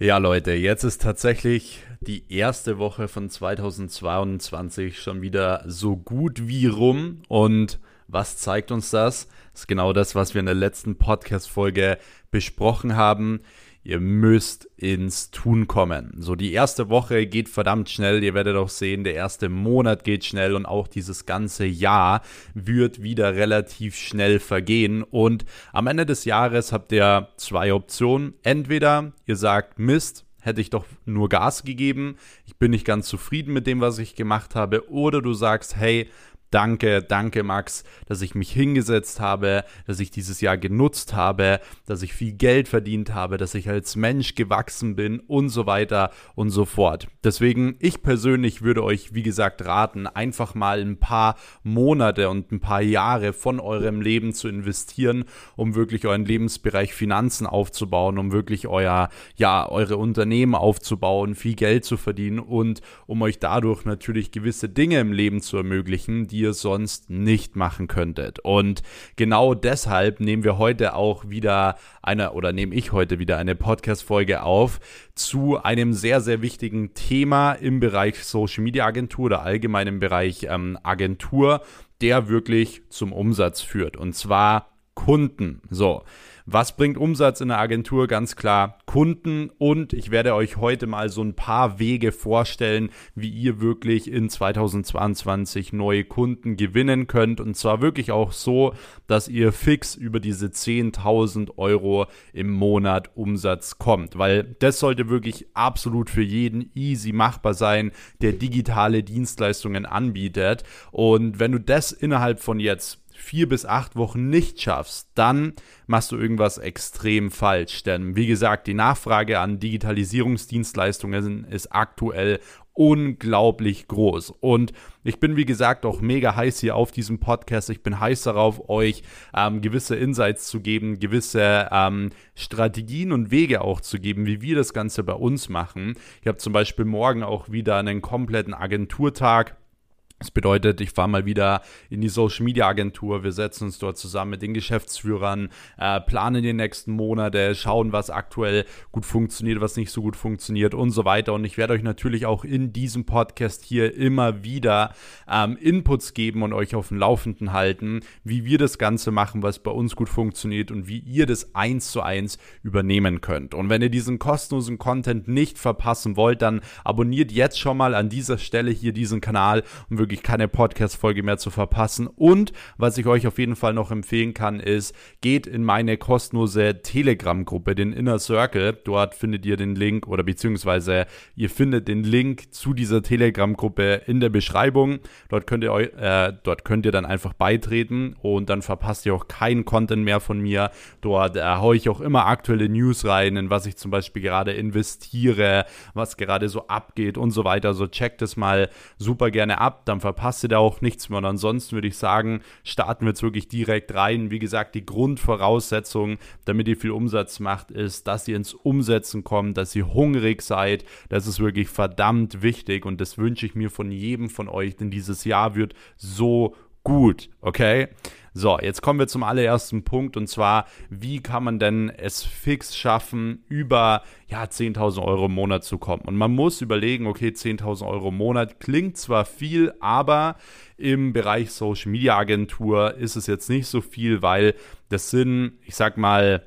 Ja, Leute, jetzt ist tatsächlich die erste Woche von 2022 schon wieder so gut wie rum. Und was zeigt uns das? Das ist genau das, was wir in der letzten Podcast-Folge besprochen haben. Ihr müsst ins Tun kommen. So, die erste Woche geht verdammt schnell. Ihr werdet auch sehen, der erste Monat geht schnell und auch dieses ganze Jahr wird wieder relativ schnell vergehen. Und am Ende des Jahres habt ihr zwei Optionen. Entweder ihr sagt, Mist, hätte ich doch nur Gas gegeben, ich bin nicht ganz zufrieden mit dem, was ich gemacht habe, oder du sagst, hey, Danke, danke Max, dass ich mich hingesetzt habe, dass ich dieses Jahr genutzt habe, dass ich viel Geld verdient habe, dass ich als Mensch gewachsen bin und so weiter und so fort. Deswegen, ich persönlich würde euch, wie gesagt, raten, einfach mal ein paar Monate und ein paar Jahre von eurem Leben zu investieren, um wirklich euren Lebensbereich Finanzen aufzubauen, um wirklich euer, ja, eure Unternehmen aufzubauen, viel Geld zu verdienen und um euch dadurch natürlich gewisse Dinge im Leben zu ermöglichen, die ihr sonst nicht machen könntet. Und genau deshalb nehmen wir heute auch wieder eine oder nehme ich heute wieder eine Podcast-Folge auf zu einem sehr, sehr wichtigen Thema im Bereich Social Media Agentur oder allgemein im Bereich ähm, Agentur, der wirklich zum Umsatz führt. Und zwar Kunden. So. Was bringt Umsatz in der Agentur? Ganz klar Kunden. Und ich werde euch heute mal so ein paar Wege vorstellen, wie ihr wirklich in 2022 neue Kunden gewinnen könnt. Und zwar wirklich auch so, dass ihr fix über diese 10.000 Euro im Monat Umsatz kommt, weil das sollte wirklich absolut für jeden easy machbar sein, der digitale Dienstleistungen anbietet. Und wenn du das innerhalb von jetzt vier bis acht Wochen nicht schaffst, dann machst du irgendwas extrem falsch. Denn wie gesagt, die Nachfrage an Digitalisierungsdienstleistungen ist aktuell unglaublich groß. Und ich bin, wie gesagt, auch mega heiß hier auf diesem Podcast. Ich bin heiß darauf, euch ähm, gewisse Insights zu geben, gewisse ähm, Strategien und Wege auch zu geben, wie wir das Ganze bei uns machen. Ich habe zum Beispiel morgen auch wieder einen kompletten Agenturtag das bedeutet, ich fahre mal wieder in die Social Media Agentur, wir setzen uns dort zusammen mit den Geschäftsführern, äh, planen die nächsten Monate, schauen, was aktuell gut funktioniert, was nicht so gut funktioniert und so weiter. Und ich werde euch natürlich auch in diesem Podcast hier immer wieder ähm, Inputs geben und euch auf dem Laufenden halten, wie wir das Ganze machen, was bei uns gut funktioniert und wie ihr das eins zu eins übernehmen könnt. Und wenn ihr diesen kostenlosen Content nicht verpassen wollt, dann abonniert jetzt schon mal an dieser Stelle hier diesen Kanal und wirklich keine Podcast-Folge mehr zu verpassen. Und was ich euch auf jeden Fall noch empfehlen kann, ist, geht in meine kostenlose Telegram-Gruppe, den Inner Circle. Dort findet ihr den Link oder beziehungsweise ihr findet den Link zu dieser Telegram-Gruppe in der Beschreibung. Dort könnt ihr euch, äh, dort könnt ihr dann einfach beitreten und dann verpasst ihr auch keinen Content mehr von mir. Dort äh, haue ich auch immer aktuelle News rein, in was ich zum Beispiel gerade investiere, was gerade so abgeht und so weiter. So checkt es mal super gerne ab. Dann dann verpasst ihr da auch nichts mehr. Und ansonsten würde ich sagen, starten wir jetzt wirklich direkt rein. Wie gesagt, die Grundvoraussetzung, damit ihr viel Umsatz macht, ist, dass ihr ins Umsetzen kommt, dass ihr hungrig seid. Das ist wirklich verdammt wichtig und das wünsche ich mir von jedem von euch, denn dieses Jahr wird so gut, okay? So, jetzt kommen wir zum allerersten Punkt und zwar, wie kann man denn es fix schaffen, über ja, 10.000 Euro im Monat zu kommen? Und man muss überlegen, okay, 10.000 Euro im Monat klingt zwar viel, aber im Bereich Social Media Agentur ist es jetzt nicht so viel, weil das sind, ich sag mal,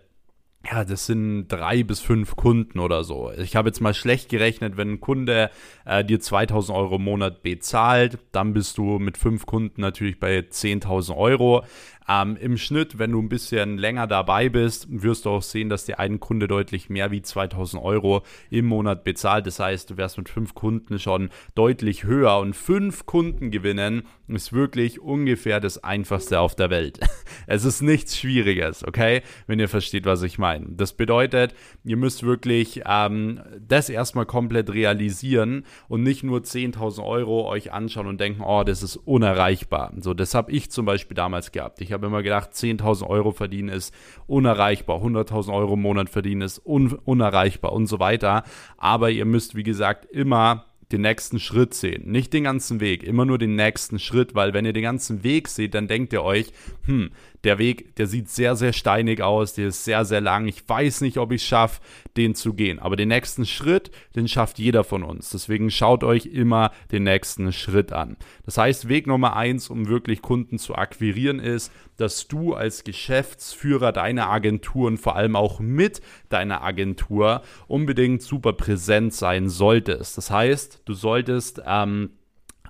ja, das sind drei bis fünf Kunden oder so. Ich habe jetzt mal schlecht gerechnet, wenn ein Kunde äh, dir 2000 Euro im Monat bezahlt, dann bist du mit fünf Kunden natürlich bei 10.000 Euro. Ähm, Im Schnitt, wenn du ein bisschen länger dabei bist, wirst du auch sehen, dass dir ein Kunde deutlich mehr wie 2000 Euro im Monat bezahlt. Das heißt, du wärst mit fünf Kunden schon deutlich höher und fünf Kunden gewinnen ist wirklich ungefähr das Einfachste auf der Welt. es ist nichts Schwieriges, okay? Wenn ihr versteht, was ich meine. Das bedeutet, ihr müsst wirklich ähm, das erstmal komplett realisieren und nicht nur 10.000 Euro euch anschauen und denken, oh, das ist unerreichbar. So, das habe ich zum Beispiel damals gehabt. Ich habe immer gedacht, 10.000 Euro verdienen ist unerreichbar, 100.000 Euro im Monat verdienen ist un unerreichbar und so weiter. Aber ihr müsst, wie gesagt, immer den nächsten Schritt sehen. Nicht den ganzen Weg, immer nur den nächsten Schritt, weil wenn ihr den ganzen Weg seht, dann denkt ihr euch, hm, der Weg, der sieht sehr, sehr steinig aus, der ist sehr, sehr lang. Ich weiß nicht, ob ich es schaffe, den zu gehen. Aber den nächsten Schritt, den schafft jeder von uns. Deswegen schaut euch immer den nächsten Schritt an. Das heißt, Weg Nummer eins, um wirklich Kunden zu akquirieren, ist, dass du als Geschäftsführer deiner Agentur und vor allem auch mit deiner Agentur unbedingt super präsent sein solltest. Das heißt, du solltest ähm,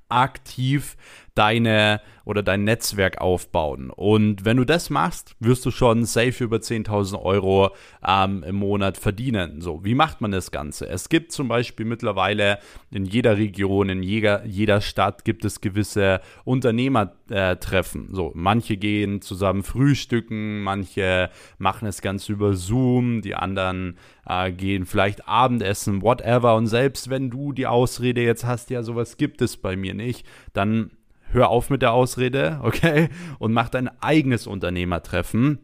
aktiv deine oder dein Netzwerk aufbauen. Und wenn du das machst, wirst du schon safe über 10.000 Euro ähm, im Monat verdienen. So, wie macht man das Ganze? Es gibt zum Beispiel mittlerweile in jeder Region, in jeder, jeder Stadt gibt es gewisse Unternehmertreffen. So, manche gehen zusammen frühstücken, manche machen es ganz über Zoom, die anderen äh, gehen vielleicht Abendessen, whatever. Und selbst wenn du die Ausrede jetzt hast, ja, sowas gibt es bei mir nicht, dann hör auf mit der Ausrede, okay? Und mach dein eigenes Unternehmertreffen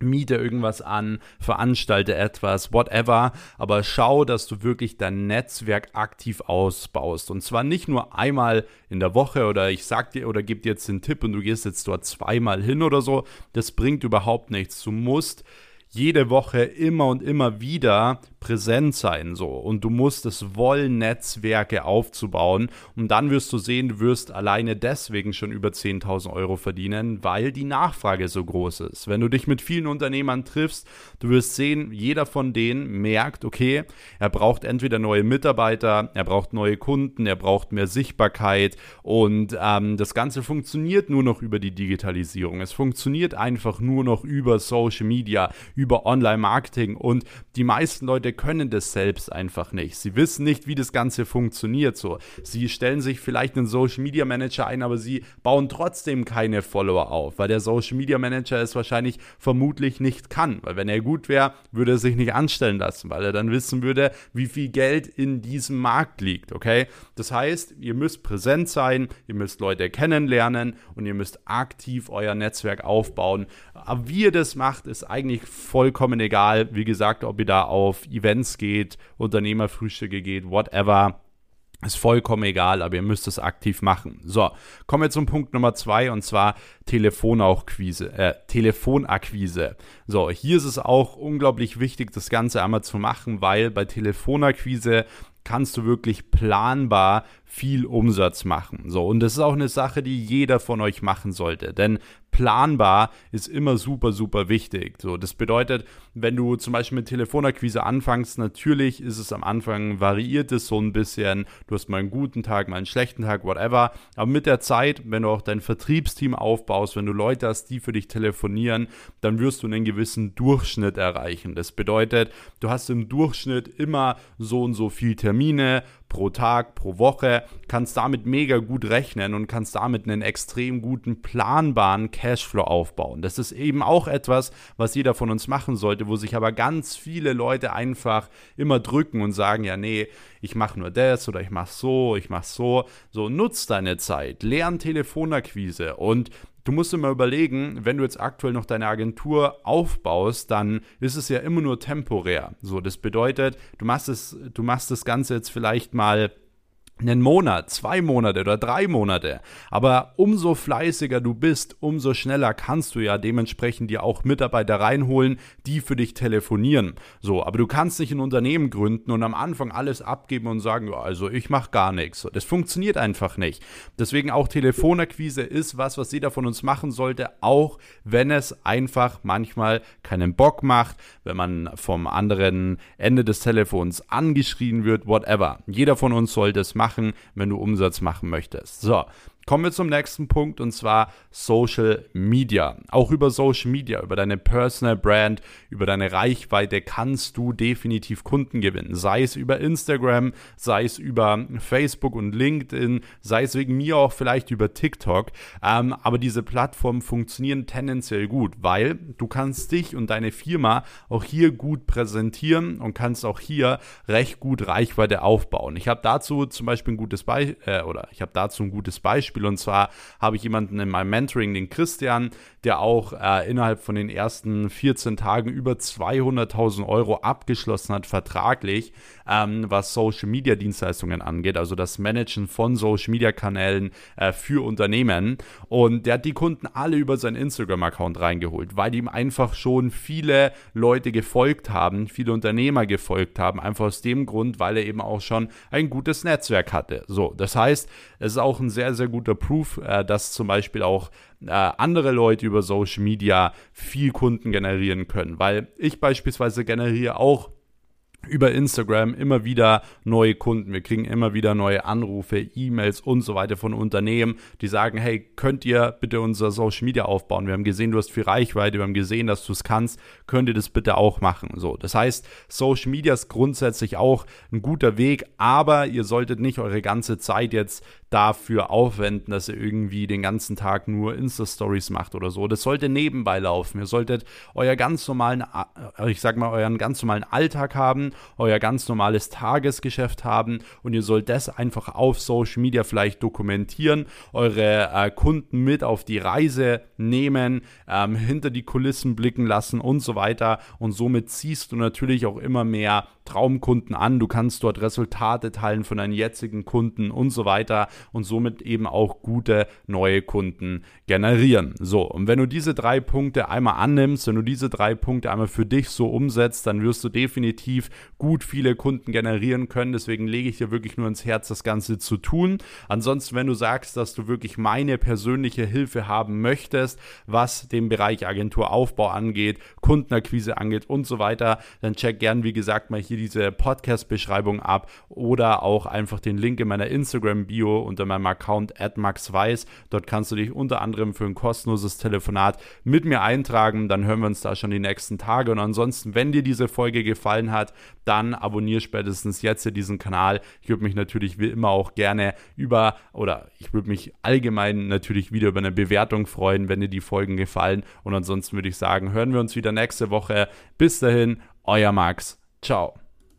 miete irgendwas an, veranstalte etwas, whatever, aber schau, dass du wirklich dein Netzwerk aktiv ausbaust. Und zwar nicht nur einmal in der Woche oder ich sag dir oder gebe dir jetzt den Tipp und du gehst jetzt dort zweimal hin oder so. Das bringt überhaupt nichts. Du musst jede Woche immer und immer wieder präsent sein so und du musst es wollen, Netzwerke aufzubauen und dann wirst du sehen, du wirst alleine deswegen schon über 10.000 Euro verdienen, weil die Nachfrage so groß ist. Wenn du dich mit vielen Unternehmern triffst, du wirst sehen, jeder von denen merkt, okay, er braucht entweder neue Mitarbeiter, er braucht neue Kunden, er braucht mehr Sichtbarkeit und ähm, das Ganze funktioniert nur noch über die Digitalisierung. Es funktioniert einfach nur noch über Social Media, über Online-Marketing und die meisten Leute können das selbst einfach nicht. Sie wissen nicht, wie das Ganze funktioniert. So, sie stellen sich vielleicht einen Social Media Manager ein, aber sie bauen trotzdem keine Follower auf, weil der Social Media Manager es wahrscheinlich vermutlich nicht kann. Weil wenn er gut wäre, würde er sich nicht anstellen lassen, weil er dann wissen würde, wie viel Geld in diesem Markt liegt. Okay, das heißt, ihr müsst präsent sein, ihr müsst Leute kennenlernen und ihr müsst aktiv euer Netzwerk aufbauen. Aber wie ihr das macht, ist eigentlich vollkommen egal. Wie gesagt, ob ihr da auf Events geht, Unternehmerfrühstücke geht, whatever. Ist vollkommen egal, aber ihr müsst es aktiv machen. So, kommen wir zum Punkt Nummer zwei und zwar Telefonakquise. Äh, Telefonakquise. So, hier ist es auch unglaublich wichtig, das Ganze einmal zu machen, weil bei Telefonakquise kannst du wirklich planbar viel Umsatz machen. So, und das ist auch eine Sache, die jeder von euch machen sollte. Denn planbar ist immer super, super wichtig. So, das bedeutet, wenn du zum Beispiel mit Telefonakquise anfängst, natürlich ist es am Anfang variiert es so ein bisschen. Du hast mal einen guten Tag, mal einen schlechten Tag, whatever. Aber mit der Zeit, wenn du auch dein Vertriebsteam aufbaust, wenn du Leute hast, die für dich telefonieren, dann wirst du einen gewissen Durchschnitt erreichen. Das bedeutet, du hast im Durchschnitt immer so und so viel Termine pro Tag, pro Woche, kannst damit mega gut rechnen und kannst damit einen extrem guten planbaren Cashflow aufbauen. Das ist eben auch etwas, was jeder von uns machen sollte, wo sich aber ganz viele Leute einfach immer drücken und sagen, ja, nee, ich mache nur das oder ich mache so, ich mache so. So, nutz deine Zeit, lern Telefonakquise und Du musst immer überlegen, wenn du jetzt aktuell noch deine Agentur aufbaust, dann ist es ja immer nur temporär. So, das bedeutet, du machst es, du machst das Ganze jetzt vielleicht mal einen Monat, zwei Monate oder drei Monate. Aber umso fleißiger du bist, umso schneller kannst du ja dementsprechend dir auch Mitarbeiter reinholen, die für dich telefonieren. So, aber du kannst nicht ein Unternehmen gründen und am Anfang alles abgeben und sagen, also ich mache gar nichts. Das funktioniert einfach nicht. Deswegen auch Telefonakquise ist was, was jeder von uns machen sollte, auch wenn es einfach manchmal keinen Bock macht, wenn man vom anderen Ende des Telefons angeschrien wird, whatever. Jeder von uns sollte es machen machen, wenn du Umsatz machen möchtest. So, Kommen wir zum nächsten Punkt und zwar Social Media. Auch über Social Media, über deine Personal Brand, über deine Reichweite kannst du definitiv Kunden gewinnen. Sei es über Instagram, sei es über Facebook und LinkedIn, sei es wegen mir auch vielleicht über TikTok. Ähm, aber diese Plattformen funktionieren tendenziell gut, weil du kannst dich und deine Firma auch hier gut präsentieren und kannst auch hier recht gut Reichweite aufbauen. Ich habe dazu zum Beispiel ein gutes Beispiel, äh, oder ich habe dazu ein gutes Beispiel Beispiel. Und zwar habe ich jemanden in meinem Mentoring, den Christian, der auch äh, innerhalb von den ersten 14 Tagen über 200.000 Euro abgeschlossen hat, vertraglich, ähm, was Social Media Dienstleistungen angeht, also das Managen von Social Media Kanälen äh, für Unternehmen. Und der hat die Kunden alle über seinen Instagram-Account reingeholt, weil ihm einfach schon viele Leute gefolgt haben, viele Unternehmer gefolgt haben, einfach aus dem Grund, weil er eben auch schon ein gutes Netzwerk hatte. So, das heißt, es ist auch ein sehr, sehr guter Proof, äh, dass zum Beispiel auch äh, andere Leute über Social Media viel Kunden generieren können, weil ich beispielsweise generiere auch über Instagram immer wieder neue Kunden. Wir kriegen immer wieder neue Anrufe, E-Mails und so weiter von Unternehmen, die sagen, hey, könnt ihr bitte unser Social Media aufbauen? Wir haben gesehen, du hast viel Reichweite, wir haben gesehen, dass du es kannst. Könnt ihr das bitte auch machen? So, das heißt, Social Media ist grundsätzlich auch ein guter Weg, aber ihr solltet nicht eure ganze Zeit jetzt dafür aufwenden, dass ihr irgendwie den ganzen Tag nur Insta-Stories macht oder so. Das sollte nebenbei laufen. Ihr solltet euer ganz normalen, äh, ich sag mal, euren ganz normalen Alltag haben, euer ganz normales Tagesgeschäft haben und ihr sollt das einfach auf Social Media vielleicht dokumentieren, eure äh, Kunden mit auf die Reise nehmen, ähm, hinter die Kulissen blicken lassen und so weiter. Und somit ziehst du natürlich auch immer mehr Traumkunden an. Du kannst dort Resultate teilen von deinen jetzigen Kunden und so weiter und somit eben auch gute neue Kunden generieren. So, und wenn du diese drei Punkte einmal annimmst, wenn du diese drei Punkte einmal für dich so umsetzt, dann wirst du definitiv gut viele Kunden generieren können. Deswegen lege ich dir wirklich nur ins Herz, das Ganze zu tun. Ansonsten, wenn du sagst, dass du wirklich meine persönliche Hilfe haben möchtest, was den Bereich Agenturaufbau angeht, Kundenakquise angeht und so weiter, dann check gern, wie gesagt, mal hier diese Podcast-Beschreibung ab oder auch einfach den Link in meiner Instagram-Bio unter meinem Account @maxweiss. Dort kannst du dich unter anderem für ein kostenloses Telefonat mit mir eintragen. Dann hören wir uns da schon die nächsten Tage. Und ansonsten, wenn dir diese Folge gefallen hat, dann abonniere spätestens jetzt hier diesen Kanal. Ich würde mich natürlich wie immer auch gerne über oder ich würde mich allgemein natürlich wieder über eine Bewertung freuen, wenn dir die Folgen gefallen. Und ansonsten würde ich sagen, hören wir uns wieder nächste Woche. Bis dahin, euer Max. Ciao.